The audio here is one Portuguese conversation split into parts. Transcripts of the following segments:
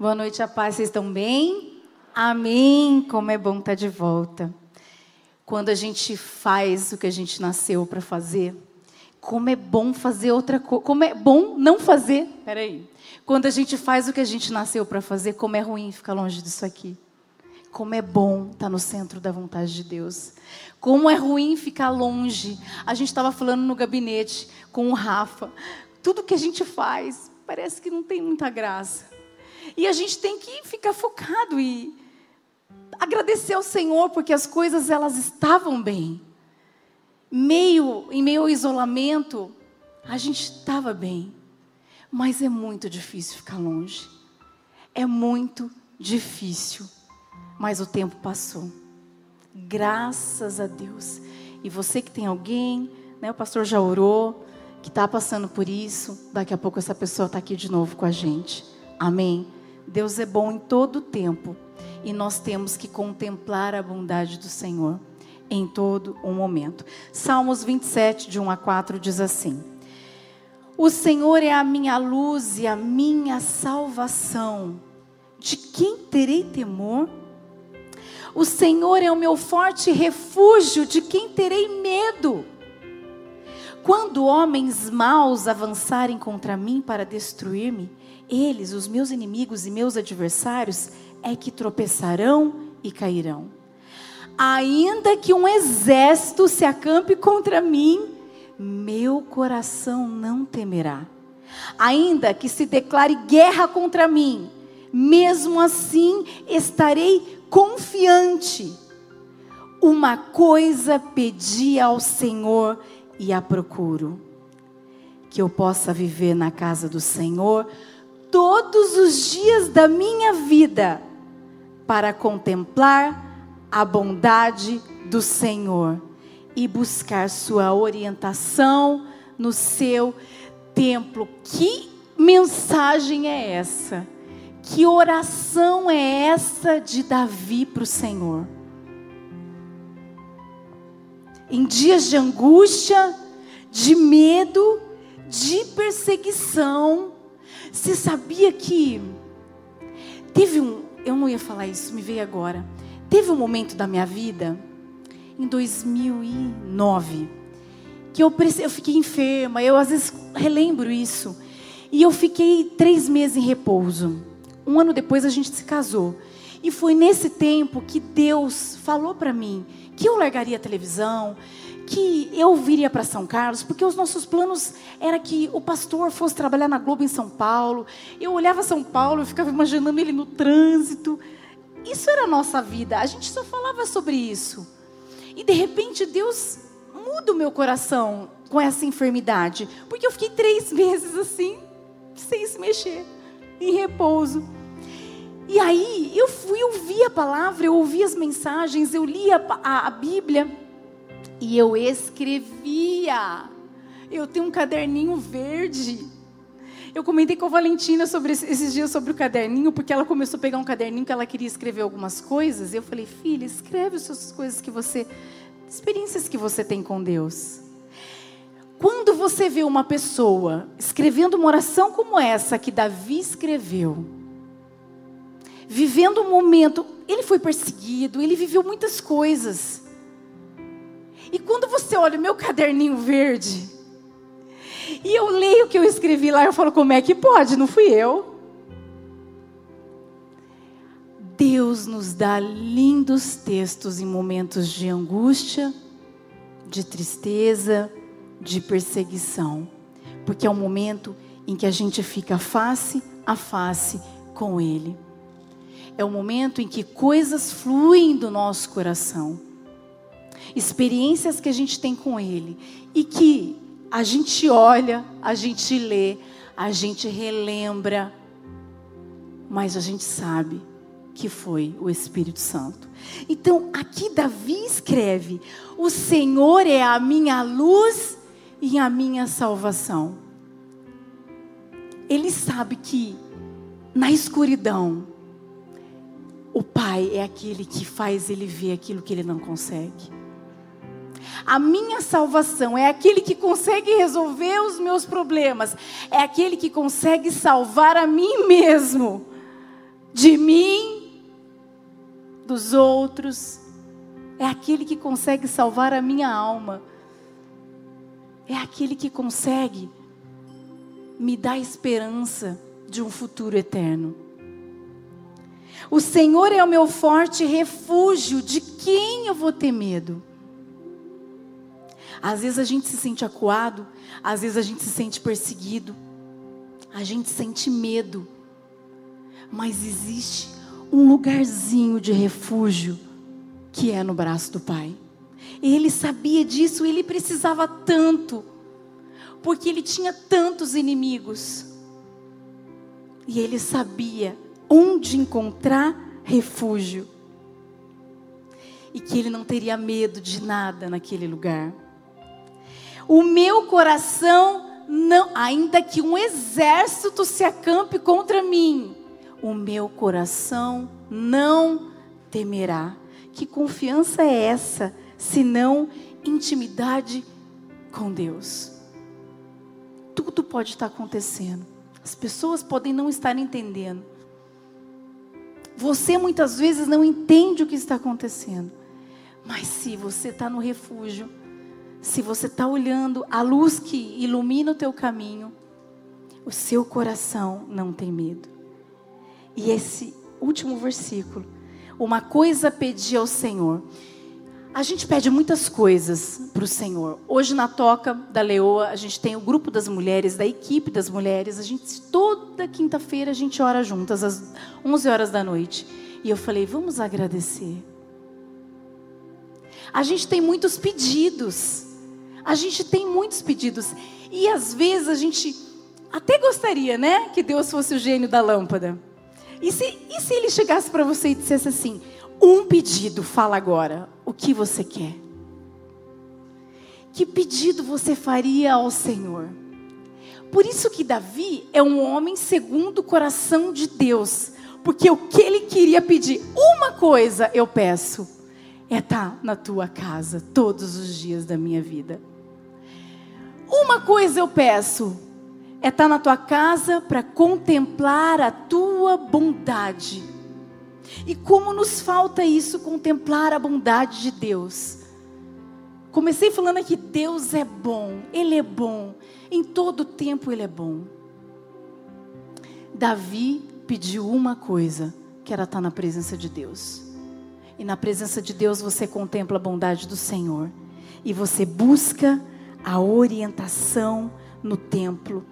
Boa noite, a paz. Vocês estão bem? Amém. Como é bom estar de volta. Quando a gente faz o que a gente nasceu para fazer, como é bom fazer outra coisa. Como é bom não fazer. Peraí. Quando a gente faz o que a gente nasceu para fazer, como é ruim ficar longe disso aqui. Como é bom estar no centro da vontade de Deus. Como é ruim ficar longe. A gente estava falando no gabinete com o Rafa. Tudo que a gente faz parece que não tem muita graça. E a gente tem que ficar focado e agradecer ao Senhor porque as coisas elas estavam bem. Meio em meio ao isolamento, a gente estava bem. Mas é muito difícil ficar longe. É muito difícil. Mas o tempo passou. Graças a Deus. E você que tem alguém, né, o pastor já orou, que está passando por isso, daqui a pouco essa pessoa está aqui de novo com a gente. Amém. Deus é bom em todo tempo e nós temos que contemplar a bondade do Senhor em todo o momento. Salmos 27, de 1 a 4 diz assim: O Senhor é a minha luz e a minha salvação. De quem terei temor? O Senhor é o meu forte refúgio, de quem terei medo? Quando homens maus avançarem contra mim para destruir-me, eles, os meus inimigos e meus adversários, é que tropeçarão e cairão. Ainda que um exército se acampe contra mim, meu coração não temerá. Ainda que se declare guerra contra mim, mesmo assim estarei confiante. Uma coisa pedi ao Senhor e a procuro: que eu possa viver na casa do Senhor todos os dias da minha vida para contemplar a bondade do Senhor e buscar sua orientação no seu templo. Que mensagem é essa? Que oração é essa de Davi para o Senhor? Em dias de angústia, de medo, de perseguição, você sabia que teve um, eu não ia falar isso, me veio agora. Teve um momento da minha vida, em 2009, que eu, eu fiquei enferma. Eu às vezes relembro isso. E eu fiquei três meses em repouso. Um ano depois a gente se casou. E foi nesse tempo que Deus falou para mim que eu largaria a televisão, que eu viria para São Carlos, porque os nossos planos era que o pastor fosse trabalhar na Globo em São Paulo. Eu olhava São Paulo, eu ficava imaginando ele no trânsito. Isso era a nossa vida. A gente só falava sobre isso. E de repente Deus muda o meu coração com essa enfermidade, porque eu fiquei três meses assim, sem se mexer, em repouso. E aí eu fui ouvir a palavra, eu ouvi as mensagens, eu li a, a, a Bíblia. E eu escrevia. Eu tenho um caderninho verde. Eu comentei com a Valentina sobre esses dias sobre o caderninho, porque ela começou a pegar um caderninho que ela queria escrever algumas coisas. Eu falei, filha, escreve as coisas que você, experiências que você tem com Deus. Quando você vê uma pessoa escrevendo uma oração como essa que Davi escreveu, vivendo um momento, ele foi perseguido, ele viveu muitas coisas. E quando você olha o meu caderninho verde, e eu leio o que eu escrevi lá, eu falo, como é que pode? Não fui eu. Deus nos dá lindos textos em momentos de angústia, de tristeza, de perseguição, porque é um momento em que a gente fica face a face com Ele. É o momento em que coisas fluem do nosso coração experiências que a gente tem com Ele e que a gente olha, a gente lê, a gente relembra, mas a gente sabe que foi o Espírito Santo. Então, aqui Davi escreve: O Senhor é a minha luz e a minha salvação. Ele sabe que na escuridão, o Pai é aquele que faz ele ver aquilo que ele não consegue. A minha salvação é aquele que consegue resolver os meus problemas, é aquele que consegue salvar a mim mesmo de mim, dos outros. É aquele que consegue salvar a minha alma. É aquele que consegue me dar esperança de um futuro eterno. O Senhor é o meu forte refúgio, de quem eu vou ter medo? Às vezes a gente se sente acuado, às vezes a gente se sente perseguido, a gente sente medo, mas existe um lugarzinho de refúgio que é no braço do Pai. Ele sabia disso, ele precisava tanto, porque ele tinha tantos inimigos. E ele sabia onde encontrar refúgio. E que ele não teria medo de nada naquele lugar. O meu coração não, ainda que um exército se acampe contra mim, o meu coração não temerá. Que confiança é essa, se não intimidade com Deus? Tudo pode estar acontecendo. As pessoas podem não estar entendendo. Você muitas vezes não entende o que está acontecendo. Mas se você está no refúgio, se você está olhando a luz que ilumina o teu caminho, o seu coração não tem medo. E esse último versículo, uma coisa pedi ao Senhor. A gente pede muitas coisas para o Senhor. Hoje na Toca da Leoa, a gente tem o grupo das mulheres, da equipe das mulheres. A gente toda quinta-feira a gente ora juntas às 11 horas da noite. E eu falei, vamos agradecer. A gente tem muitos pedidos. A gente tem muitos pedidos. E às vezes a gente até gostaria, né, que Deus fosse o gênio da lâmpada. E se, e se ele chegasse para você e dissesse assim: um pedido, fala agora, o que você quer? Que pedido você faria ao Senhor? Por isso que Davi é um homem segundo o coração de Deus, porque o que ele queria pedir, uma coisa eu peço, é estar tá na tua casa todos os dias da minha vida. Uma coisa eu peço, é estar tá na tua casa para contemplar a tua bondade. E como nos falta isso, contemplar a bondade de Deus. Comecei falando aqui, Deus é bom, Ele é bom, em todo tempo Ele é bom. Davi pediu uma coisa, que era estar na presença de Deus. E na presença de Deus você contempla a bondade do Senhor. E você busca a orientação no templo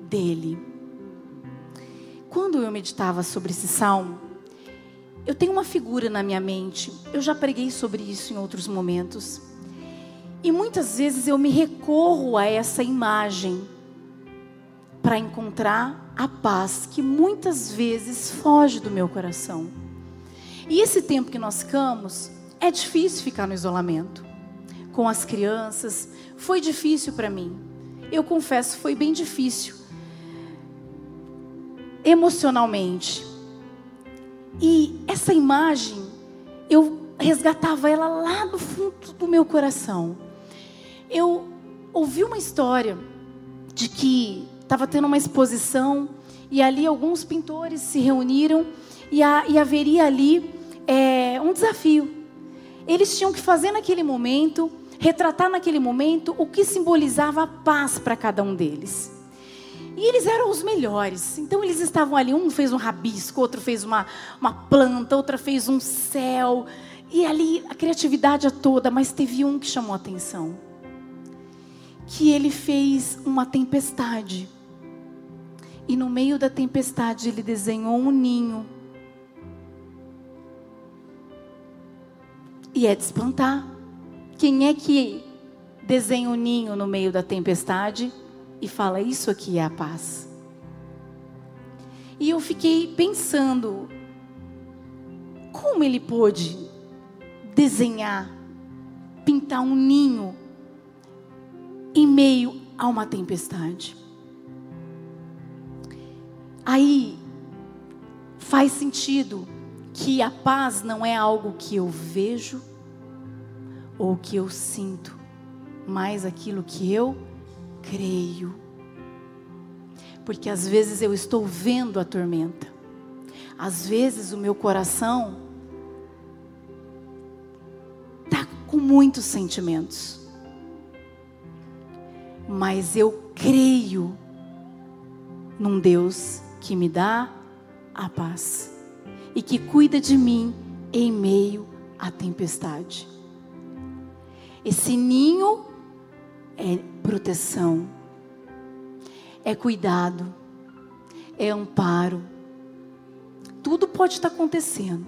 dele. Quando eu meditava sobre esse salmo, eu tenho uma figura na minha mente. Eu já preguei sobre isso em outros momentos. E muitas vezes eu me recorro a essa imagem para encontrar a paz que muitas vezes foge do meu coração. E esse tempo que nós ficamos, é difícil ficar no isolamento. Com as crianças, foi difícil para mim. Eu confesso, foi bem difícil emocionalmente. E essa imagem, eu resgatava ela lá do fundo do meu coração. Eu ouvi uma história de que estava tendo uma exposição e ali alguns pintores se reuniram e, a, e haveria ali é, um desafio. Eles tinham que fazer naquele momento, retratar naquele momento o que simbolizava a paz para cada um deles. E eles eram os melhores. Então eles estavam ali, um fez um rabisco, outro fez uma, uma planta, outra fez um céu. E ali a criatividade é toda, mas teve um que chamou a atenção. Que ele fez uma tempestade. E no meio da tempestade ele desenhou um ninho. E é de espantar. Quem é que desenha o um ninho no meio da tempestade? e fala: Isso aqui é a paz. E eu fiquei pensando, como ele pôde desenhar, pintar um ninho em meio a uma tempestade? Aí faz sentido que a paz não é algo que eu vejo ou que eu sinto, mas aquilo que eu creio. Porque às vezes eu estou vendo a tormenta, Às vezes o meu coração tá com muitos sentimentos. Mas eu creio num Deus que me dá a paz e que cuida de mim em meio à tempestade. Esse ninho é proteção, é cuidado, é amparo. Tudo pode estar acontecendo.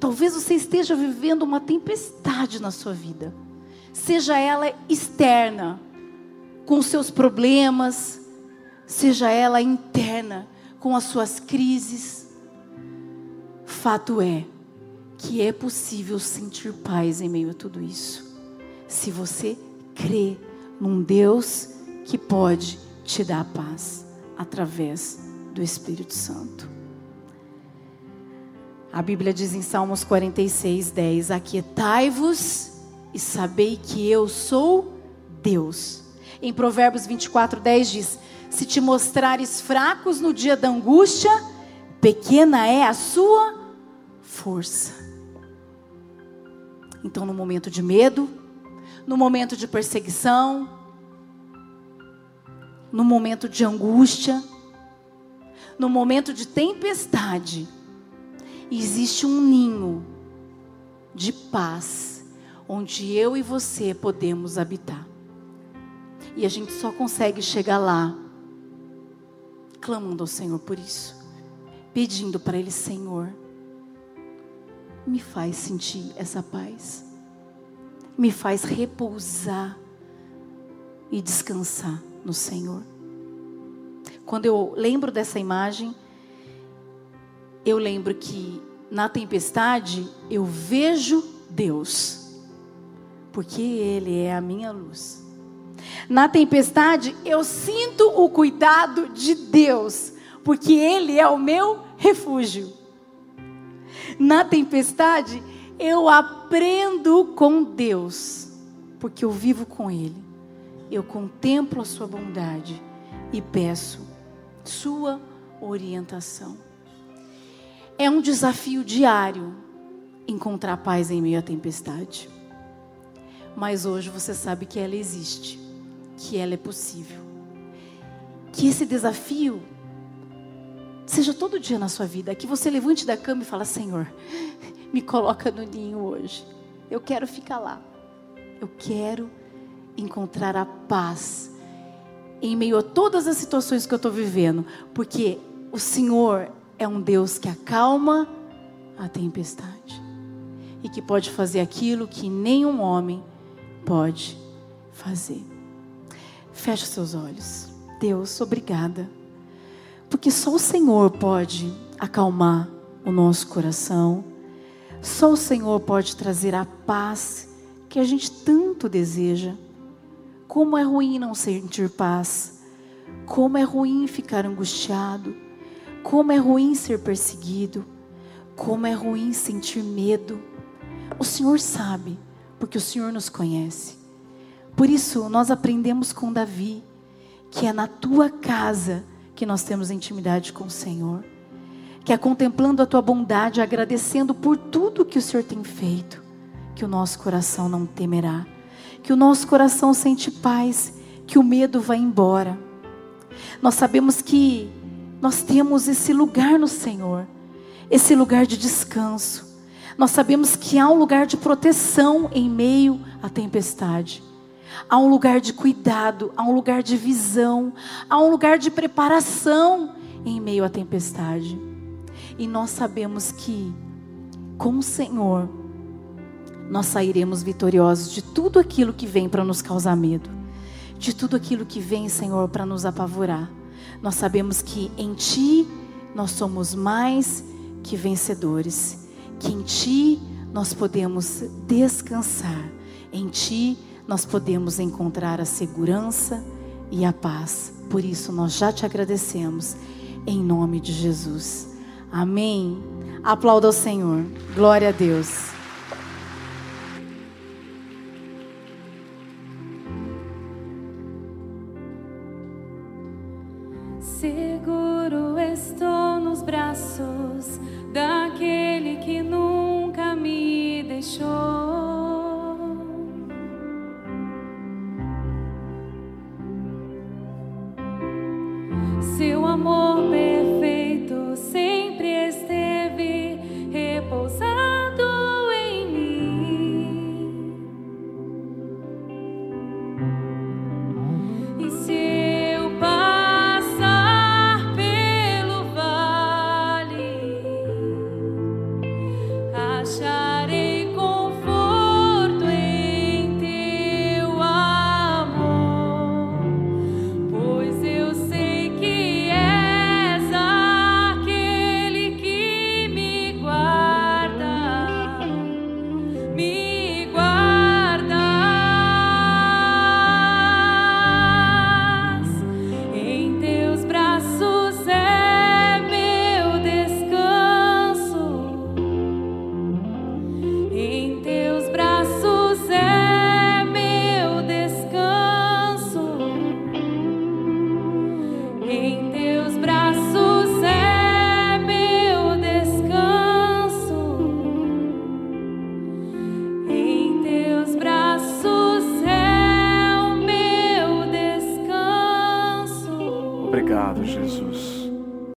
Talvez você esteja vivendo uma tempestade na sua vida, seja ela externa, com seus problemas, seja ela interna, com as suas crises. Fato é que é possível sentir paz em meio a tudo isso se você crê num Deus que pode te dar paz através do Espírito Santo. A Bíblia diz em Salmos 46, 10: Aquietai-vos e sabei que eu sou Deus. Em Provérbios 24, 10 diz: Se te mostrares fracos no dia da angústia, pequena é a sua força. Então, no momento de medo, no momento de perseguição, no momento de angústia, no momento de tempestade, existe um ninho de paz onde eu e você podemos habitar. E a gente só consegue chegar lá clamando ao Senhor por isso, pedindo para Ele, Senhor, me faz sentir essa paz me faz repousar e descansar no Senhor. Quando eu lembro dessa imagem, eu lembro que na tempestade eu vejo Deus, porque Ele é a minha luz. Na tempestade eu sinto o cuidado de Deus, porque Ele é o meu refúgio. Na tempestade eu aprendo com Deus, porque eu vivo com Ele. Eu contemplo a Sua bondade e peço Sua orientação. É um desafio diário encontrar paz em meio à tempestade. Mas hoje você sabe que ela existe, que ela é possível. Que esse desafio seja todo dia na sua vida, que você levante da cama e fala: Senhor, me coloca no ninho hoje. Eu quero ficar lá. Eu quero encontrar a paz em meio a todas as situações que eu estou vivendo, porque o Senhor é um Deus que acalma a tempestade e que pode fazer aquilo que nenhum homem pode fazer. Feche seus olhos. Deus, obrigada. Porque só o Senhor pode acalmar o nosso coração só o Senhor pode trazer a paz que a gente tanto deseja. Como é ruim não sentir paz. Como é ruim ficar angustiado. Como é ruim ser perseguido. Como é ruim sentir medo. O Senhor sabe, porque o Senhor nos conhece. Por isso, nós aprendemos com Davi que é na tua casa que nós temos intimidade com o Senhor que é contemplando a tua bondade, agradecendo por tudo que o Senhor tem feito, que o nosso coração não temerá, que o nosso coração sente paz, que o medo vai embora. Nós sabemos que nós temos esse lugar no Senhor, esse lugar de descanso. Nós sabemos que há um lugar de proteção em meio à tempestade. Há um lugar de cuidado, há um lugar de visão, há um lugar de preparação em meio à tempestade. E nós sabemos que com o Senhor nós sairemos vitoriosos de tudo aquilo que vem para nos causar medo, de tudo aquilo que vem, Senhor, para nos apavorar. Nós sabemos que em Ti nós somos mais que vencedores, que em Ti nós podemos descansar, em Ti nós nós podemos encontrar a segurança e a paz. Por isso, nós já te agradecemos, em nome de Jesus. Amém. Aplauda ao Senhor. Glória a Deus. Seguro estou nos braços daquele que nunca me deixou.